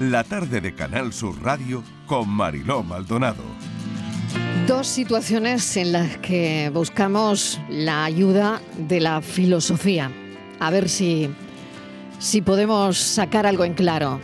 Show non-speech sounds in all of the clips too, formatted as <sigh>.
la tarde de Canal Sur Radio con Mariló Maldonado. Dos situaciones en las que buscamos la ayuda de la filosofía. A ver si, si podemos sacar algo en claro.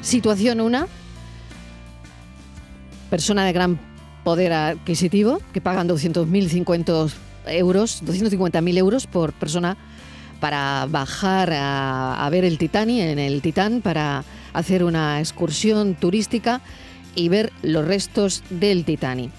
Situación una, persona de gran poder adquisitivo que pagan 200.000 euros, 250.000 euros por persona para bajar a, ver el Titanic en el Titán para hacer una excursión turística y ver los restos del Titanic.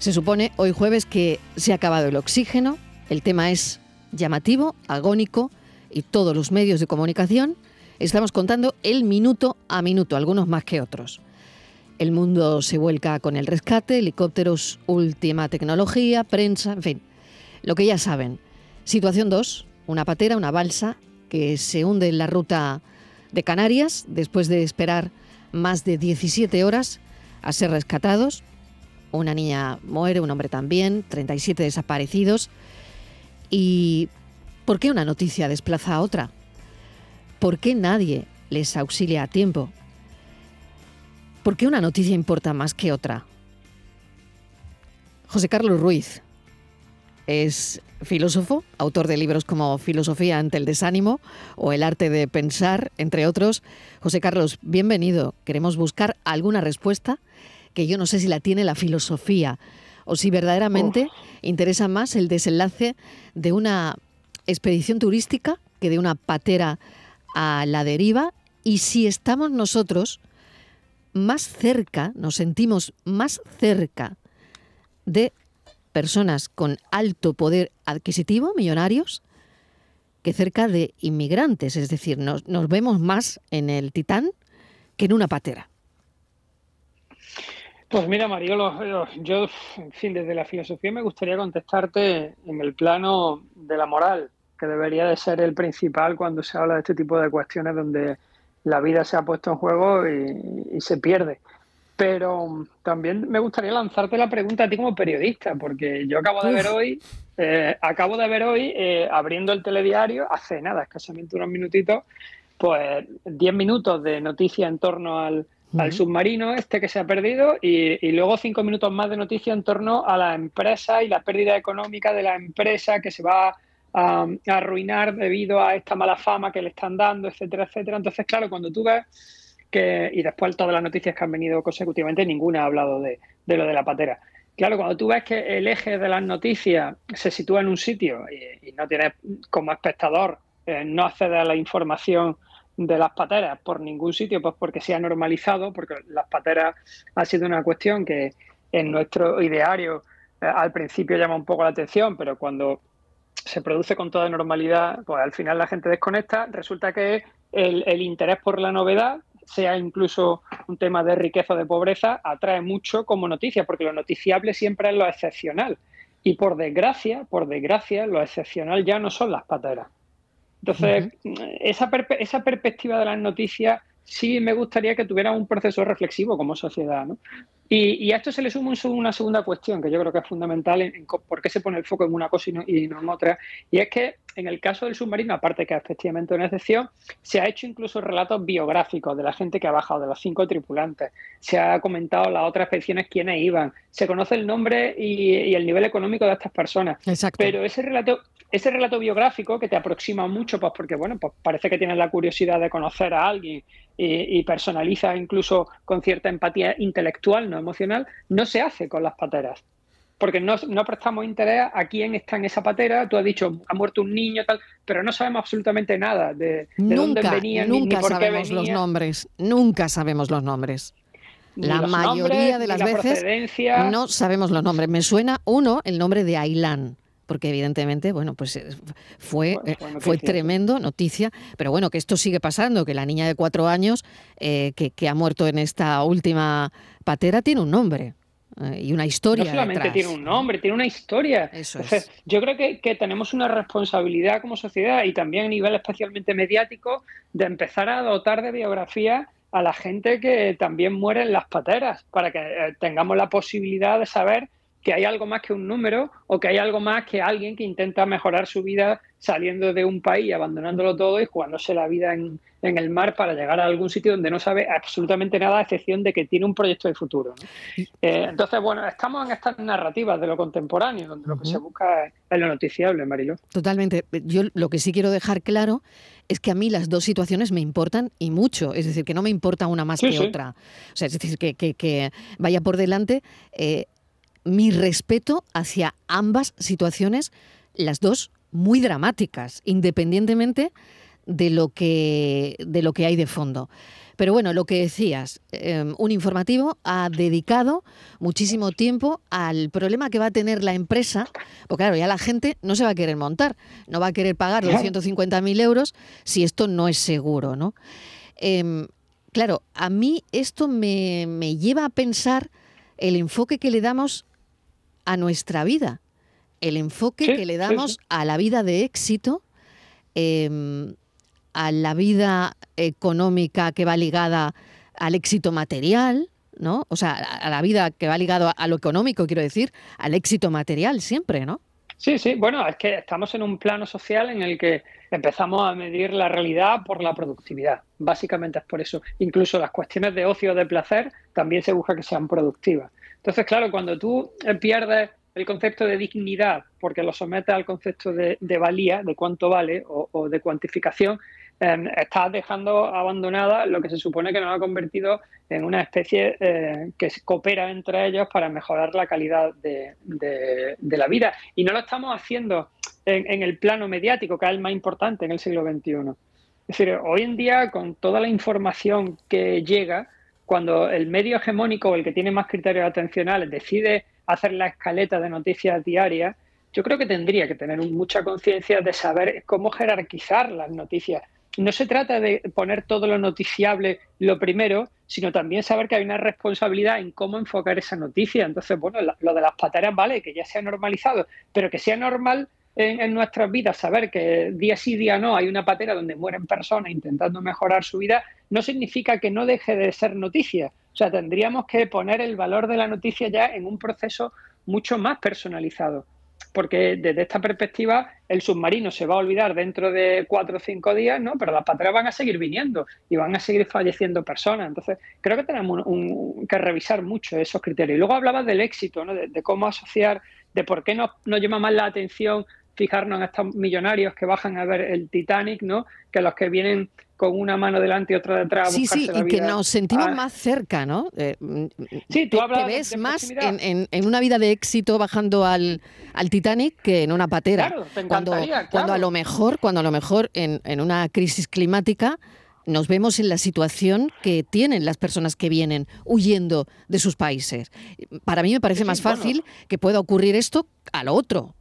Se supone hoy jueves que se ha acabado el oxígeno, el tema es llamativo, agónico y todos los medios de comunicación estamos contando el minuto a minuto, algunos más que otros. El mundo se vuelca con el rescate, helicópteros, última tecnología, prensa, en fin, lo que ya saben. Situación 2, una patera, una balsa que se hunde en la ruta de Canarias después de esperar más de 17 horas a ser rescatados. Una niña muere, un hombre también, 37 desaparecidos. ¿Y por qué una noticia desplaza a otra? ¿Por qué nadie les auxilia a tiempo? ¿Por qué una noticia importa más que otra? José Carlos Ruiz es filósofo, autor de libros como Filosofía ante el desánimo o El arte de pensar, entre otros. José Carlos, bienvenido. Queremos buscar alguna respuesta que yo no sé si la tiene la filosofía o si verdaderamente interesa más el desenlace de una expedición turística que de una patera a la deriva y si estamos nosotros más cerca, nos sentimos más cerca de personas con alto poder adquisitivo, millonarios, que cerca de inmigrantes. Es decir, nos, vemos más en el Titán que en una patera. Pues mira, Mariolo, yo, en fin, desde la filosofía me gustaría contestarte en el plano de la moral, que debería de ser el principal cuando se habla de este tipo de cuestiones donde la vida se ha puesto en juego y se pierde. Pero también me gustaría lanzarte la pregunta a ti como periodista, porque yo acabo de ver hoy, eh, acabo de ver hoy, eh, abriendo el telediario, hace nada, escasamente unos minutitos, pues 10 minutos de noticia en torno al, submarino este que se ha perdido y, luego cinco minutos más de noticia en torno a la empresa y la pérdida económica de la empresa que se va a, a, arruinar debido a esta mala fama que le están dando, etcétera, etcétera. Entonces, claro, cuando tú ves y después todas las noticias que han venido consecutivamente, ninguna ha hablado de, lo de la patera. Claro, cuando tú ves que el eje de las noticias se sitúa en un sitio y, no tienes como espectador, eh, no accede a la información de las pateras por ningún sitio, pues porque se ha normalizado, porque las pateras ha sido una cuestión que en nuestro ideario eh, al principio llama un poco la atención, pero cuando se produce con toda normalidad, pues al final la gente desconecta, resulta que el interés por la novedad sea incluso un tema de riqueza o de pobreza, atrae mucho como noticia, porque lo noticiable siempre es lo excepcional. Y por desgracia, por desgracia, lo excepcional ya no son las pateras. Entonces, esa, esa perspectiva de las noticias sí me gustaría que tuviera un proceso reflexivo como sociedad. ¿no? Y, a esto se le suma una segunda cuestión que yo creo que es fundamental en, por qué se pone el foco en una cosa y no, en otra. Y es que en el caso del submarino, aparte que es efectivamente una excepción, se ha hecho incluso relatos biográficos de la gente que ha bajado, de los cinco tripulantes. Se ha comentado las otras expediciones quiénes iban. Se conoce el nombre y, el nivel económico de estas personas. Exacto. Pero ese relato, ese relato biográfico que te aproxima mucho, pues porque bueno, pues parece que tienes la curiosidad de conocer a alguien y, personaliza incluso con cierta empatía intelectual, no emocional, no se hace con las pateras. Porque no, prestamos interés a quién está en esa patera. Tú has dicho, ha muerto un niño, tal, pero no sabemos absolutamente nada de, dónde venía nunca ni, por qué sabemos los nombres. Nunca sabemos los nombres. la mayoría de las veces no sabemos los nombres. Me suena uno, el nombre de Ailán porque evidentemente, bueno, pues eh, fue, eh, fue, tremendo, noticia, pero bueno, que esto sigue pasando, que la niña de cuatro años eh, que, ha muerto en esta última patera tiene un nombre. Y una historia. No solamente tiene un nombre, tiene una historia. Eso es. Yo creo que, que, tenemos una responsabilidad como sociedad y también a nivel especialmente mediático de empezar a dotar de biografía a la gente que también muere en las pateras, para que tengamos la posibilidad de saber que hay algo más que un número o que hay algo más que alguien que intenta mejorar su vida saliendo de un país, abandonándolo todo y jugándose la vida en, el mar para llegar a algún sitio donde no sabe absolutamente nada, a excepción de que tiene un proyecto de futuro. Eh, entonces, bueno, estamos en estas narrativas de lo contemporáneo, donde lo que se busca es, lo noticiable, Marilo. Totalmente. Yo lo que sí quiero dejar claro es que a mí las dos situaciones me importan y mucho. Es decir, que no me importa una más que otra. O sea, es decir, que, que, vaya por delante eh, mi respeto hacia ambas situaciones, las dos muy dramáticas, independientemente de lo que, de lo que hay de fondo. Pero bueno, lo que decías, em, un informativo ha dedicado muchísimo tiempo al problema que va a tener la empresa, porque claro, ya la gente no se va a querer montar, no va a querer pagar los 150.000 euros si esto no es seguro, ¿no? Em, claro, a mí esto me, me lleva a pensar el enfoque que le damos a nuestra vida el enfoque que le damos a la vida de éxito, em, a la vida económica que va ligada al éxito material, ¿no? O sea, a la vida que va ligado a, lo económico, quiero decir, al éxito material siempre, ¿no? Sí, sí, bueno, es que estamos en un plano social en el que empezamos a medir la realidad por la productividad. Básicamente es por eso. Incluso las cuestiones de ocio o de placer también se busca que sean productivas. Entonces, claro, cuando tú pierdes el concepto de dignidad, porque lo somete al concepto de, valía, de cuánto vale o, de cuantificación, eh, estás dejando abandonada lo que se supone que nos ha convertido en una especie eh, que coopera entre ellos para mejorar la calidad de, la vida. Y no lo estamos haciendo en, en, el plano mediático, que es el más importante en el siglo XXI. Es decir, hoy en día, con toda la información que llega, cuando el medio hegemónico el que tiene más criterios atencionales decide hacer la escaleta de noticias diarias, yo creo que tendría que tener mucha conciencia de saber cómo jerarquizar las noticias. No se trata de poner todo lo noticiable lo primero, sino también saber que hay una responsabilidad en cómo enfocar esa noticia. Entonces, bueno, lo de las pateras vale, que ya se ha normalizado, pero que sea normal en, en, nuestras vidas saber que día sí, día no hay una patera donde mueren personas intentando mejorar su vida, no significa que no deje de ser noticia. O sea, tendríamos que poner el valor de la noticia ya en un proceso mucho más personalizado. Porque desde esta perspectiva el submarino se va a olvidar dentro de cuatro o cinco días, ¿no? Pero las pateras van a seguir viniendo y van a seguir falleciendo personas. Entonces, creo que tenemos que revisar mucho esos criterios. Y luego hablabas del éxito, ¿no? De, cómo asociar, de por qué nos, nos llama más la atención fijarnos en estos millonarios que bajan a ver el Titanic, ¿no? Que los que vienen con una mano delante y otra detrás. sí, sí, y que nos sentimos más cerca, ¿no? Eh, sí, tú hablas te ves más en, en, una vida de éxito bajando al, al Titanic que en una patera. Claro, te cuando, cuando a lo mejor, cuando a lo mejor en, en una crisis climática nos vemos en la situación que tienen las personas que vienen huyendo de sus países. Para mí me parece más fácil que pueda ocurrir esto a lo otro.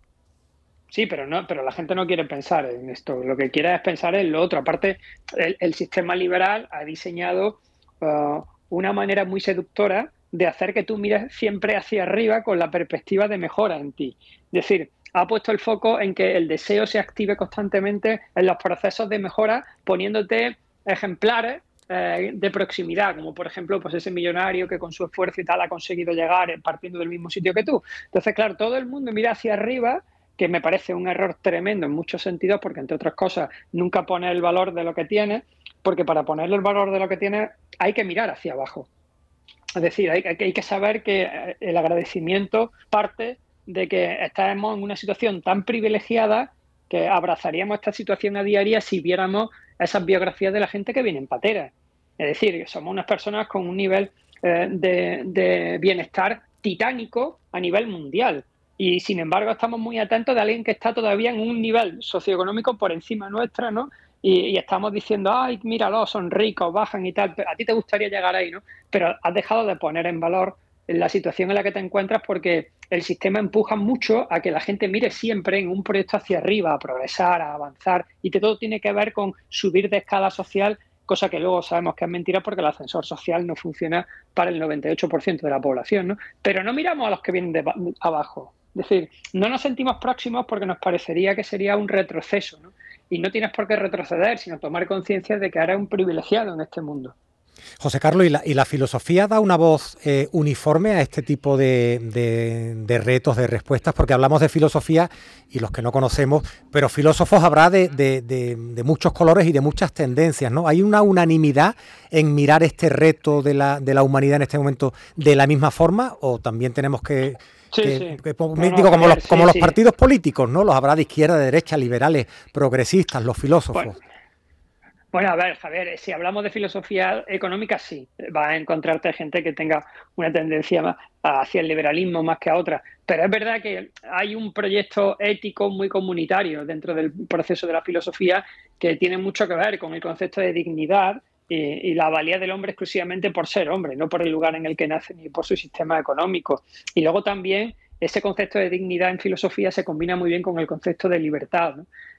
Sí, pero no, pero la gente no quiere pensar en esto. Lo que quiere es pensar en lo otro. Aparte, el, sistema liberal ha diseñado uh, una manera muy seductora de hacer que tú mires siempre hacia arriba con la perspectiva de mejora en ti. Es decir, ha puesto el foco en que el deseo se active constantemente en los procesos de mejora, poniéndote ejemplares eh, de proximidad, como por ejemplo pues ese millonario que con su esfuerzo y tal ha conseguido llegar partiendo del mismo sitio que tú. Entonces, claro, todo el mundo mira hacia arriba que me parece un error tremendo en muchos sentidos, porque entre otras cosas nunca pone el valor de lo que tiene, porque para ponerle el valor de lo que tiene hay que mirar hacia abajo. Es decir, hay, hay que saber que eh, el agradecimiento parte de que estamos en una situación tan privilegiada que abrazaríamos esta situación a diaria si viéramos esas biografías de la gente que viene en patera. Es decir, somos unas personas con un nivel eh, de bienestar titánico a nivel mundial. Y sin embargo, estamos muy atentos de alguien que está todavía en un nivel socioeconómico por encima nuestra, ¿no? Y, estamos diciendo, ay, míralo, son ricos, bajan y tal. a ti te gustaría llegar ahí, ¿no? Pero has dejado de poner en valor la situación en la que te encuentras porque el sistema empuja mucho a que la gente mire siempre en un proyecto hacia arriba, a progresar, a avanzar, y que todo tiene que ver con subir de escala social, cosa que luego sabemos que es mentira porque el ascensor social no funciona para el 98% de la población, ¿no? Pero no miramos a los que vienen de abajo, es decir, no nos sentimos próximos porque nos parecería que sería un retroceso, ¿no? Y no tienes por qué retroceder, sino tomar conciencia de que eres un privilegiado en este mundo. José Carlos, ¿y la, filosofía da una voz eh, uniforme a este tipo de, retos, de respuestas? Porque hablamos de filosofía y los que no conocemos, pero filósofos habrá de, muchos colores y de muchas tendencias, ¿no? ¿Hay una unanimidad en mirar este reto de la, humanidad en este momento de la misma forma o también tenemos que... digo, como, los, como los partidos políticos, ¿no? Los habrá de izquierda, de derecha, liberales, progresistas, los filósofos. Bueno, a ver, Javier, si hablamos de filosofía económica, sí, va a encontrarte gente que tenga una tendencia más hacia el liberalismo más que a otra. Pero es verdad que hay un proyecto ético muy comunitario dentro del proceso de la filosofía que tiene mucho que ver con el concepto de dignidad y, la valía del hombre exclusivamente por ser hombre, no por el lugar en el que nace ni por su sistema económico. Y luego también ese concepto de dignidad en filosofía se combina muy bien con el concepto de libertad.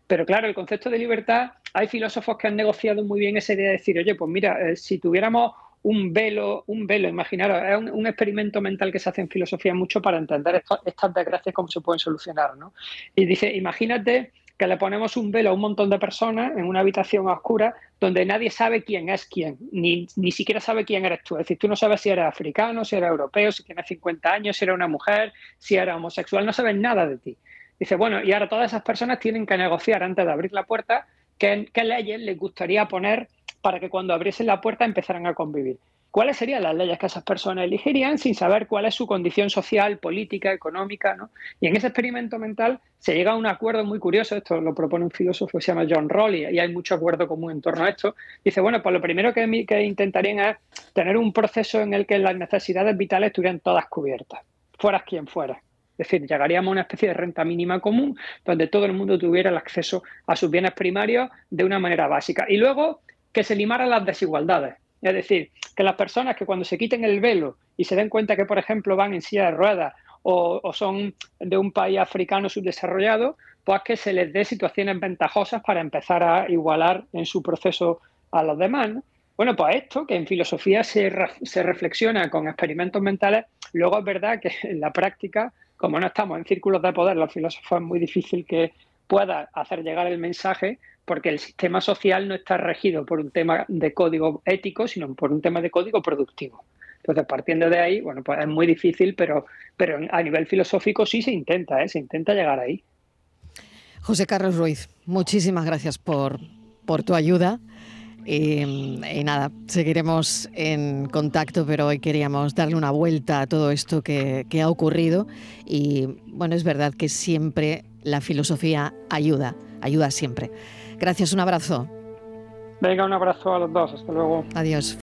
Pero claro, el concepto de libertad, hay filósofos que han negociado muy bien esa idea de decir, oye, pues mira, eh, si tuviéramos un velo, un velo, imaginaros, es un, experimento mental que se hace en filosofía mucho para entender estas desgracias, cómo se pueden solucionar, ¿no? Y dice, imagínate que le ponemos un velo a un montón de personas en una habitación oscura donde nadie sabe quién es quién, ni, ni siquiera sabe quién eres tú. Es decir, tú no sabes si eres africano, si eres europeo, si tienes 50 años, si eres una mujer, si eres homosexual, no sabes nada de ti. Dice, bueno, y ahora todas esas personas tienen que negociar antes de abrir la puerta qué, leyes les gustaría poner para que cuando abriesen la puerta empezaran a convivir. ¿Cuáles serían las leyes que esas personas elegirían sin saber cuál es su condición social, política, económica? ¿no? Y en ese experimento mental se llega a un acuerdo muy curioso, esto lo propone un filósofo que se llama John Rawls y hay mucho acuerdo común en torno a esto. Dice, bueno, pues lo primero que, que intentarían es tener un proceso en el que las necesidades vitales estuvieran todas cubiertas, fueras quien fuera. Es decir, llegaríamos a una especie de renta mínima común donde todo el mundo tuviera el acceso a sus bienes primarios de una manera básica. Y luego que se limaran las desigualdades. Es decir, que las personas que cuando se quiten el velo y se den cuenta que, por ejemplo, van en silla de ruedas o, son de un país africano subdesarrollado, pues que se les dé situaciones ventajosas para empezar a igualar en su proceso a los demás. Bueno, pues esto, que en filosofía se, se reflexiona con experimentos mentales, luego es verdad que <laughs> en la práctica como no estamos en círculos de poder, los filósofos es muy difícil que pueda hacer llegar el mensaje porque el sistema social no está regido por un tema de código ético, sino por un tema de código productivo. Entonces, partiendo de ahí, bueno, pues es muy difícil, pero, pero a nivel filosófico sí se intenta, ¿eh? se intenta llegar ahí. José Carlos Ruiz, muchísimas gracias por, por tu ayuda. Y, nada, seguiremos en contacto, pero hoy queríamos darle una vuelta a todo esto que, ha ocurrido. Y bueno, es verdad que siempre la filosofía ayuda, ayuda siempre. Gracias, un abrazo. Venga, un abrazo a los dos, hasta luego. Adiós.